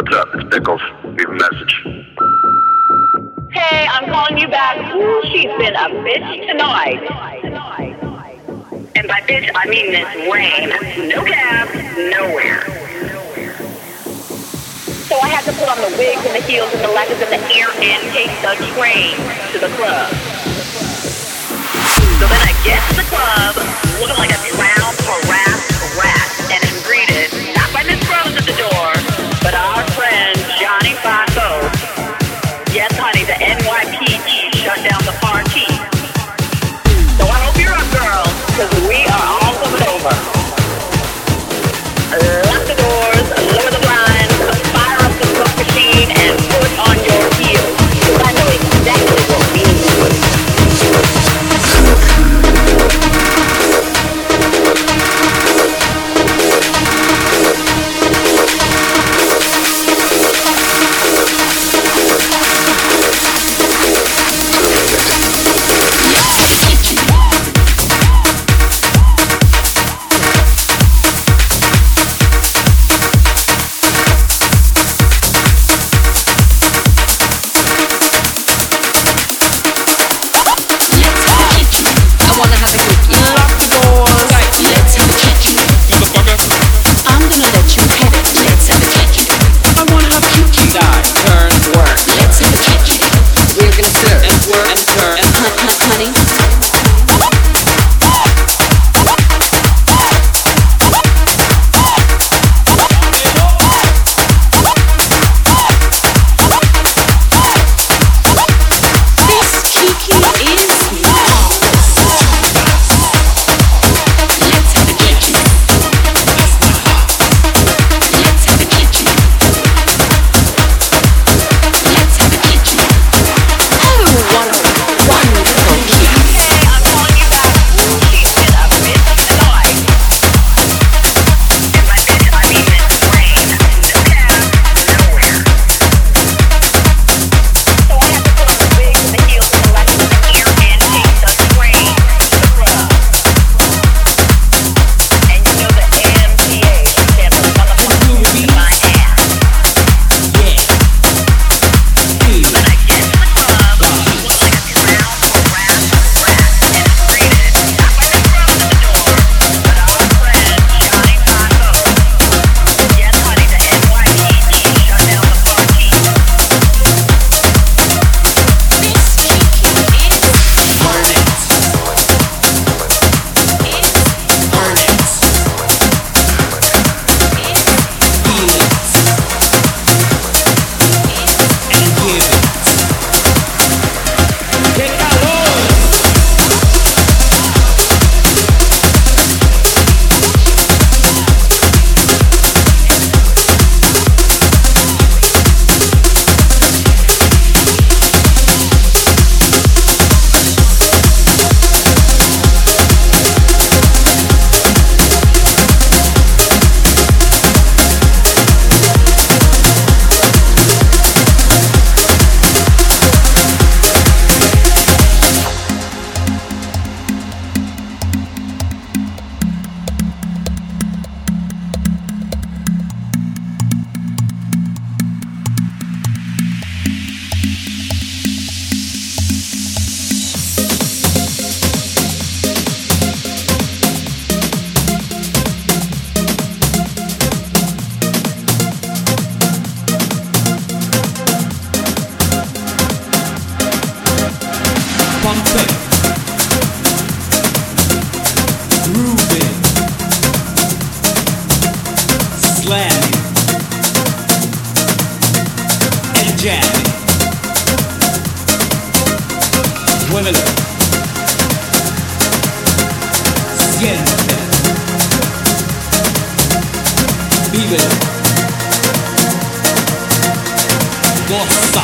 What's up? It's Pickles. Leave a message. Hey, I'm calling you back. Ooh, she's been a bitch tonight. And by bitch, I mean this rain. No cab, nowhere. So I had to put on the wigs and the heels and the leggings and the hair and take the train to the club. So then I get to the club, looking like a clown parade. 我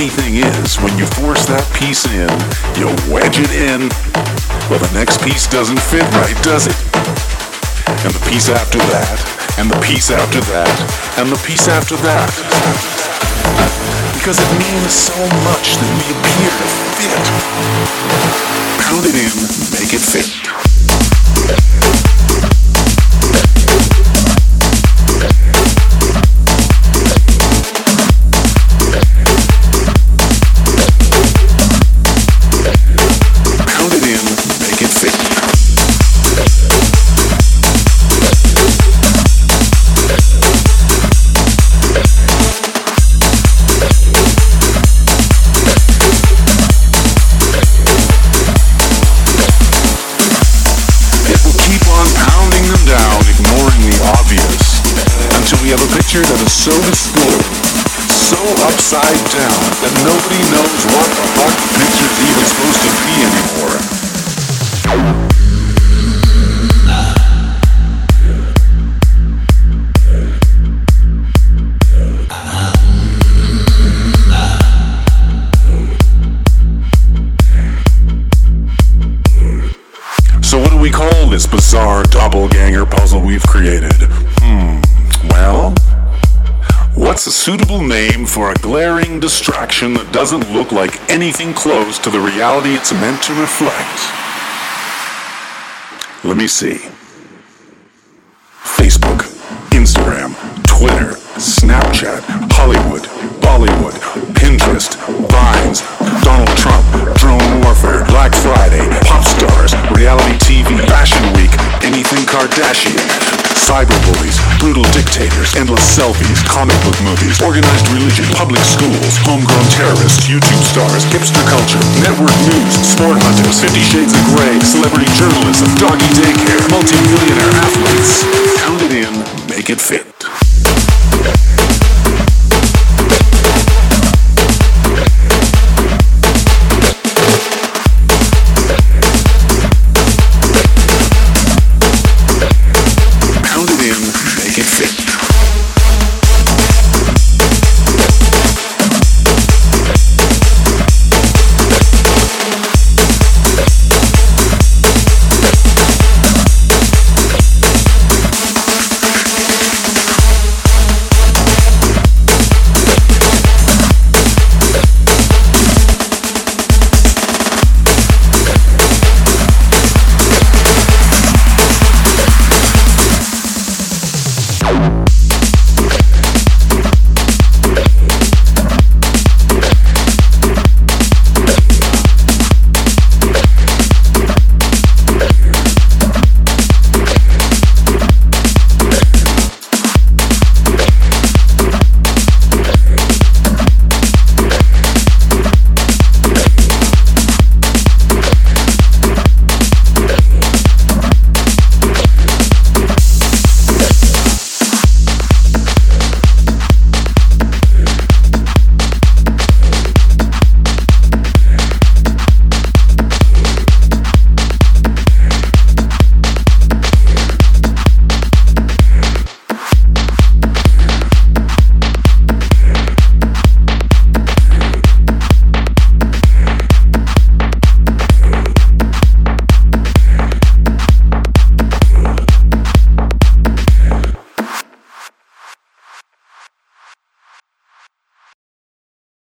funny thing is, when you force that piece in, you wedge it in, well, the next piece doesn't fit right, does it? And the piece after that, and the piece after that, and the piece after that. Because it means so much that we appear to fit. Pound it in, make it fit. Picture that is so distorted, so upside down, that nobody knows what the fuck picture's even supposed to be anymore. Suitable name for a glaring distraction that doesn't look like anything close to the reality it's meant to reflect? Let me see. Facebook, Instagram, Twitter, Snapchat, Hollywood, Bollywood, Pinterest, Vines, Donald Trump, drone warfare, Black Friday, pop stars, reality TV, Fashion Week, anything Kardashian, cyberbullies, brutal dictators, endless selfies, comic book movies, organized religion, public schools, homegrown terrorists, YouTube stars, hipster culture, network news, sport hunters, Fifty Shades of Grey, celebrity journalism, doggy daycare, multi-millionaire athletes. Pound it in, make it fit.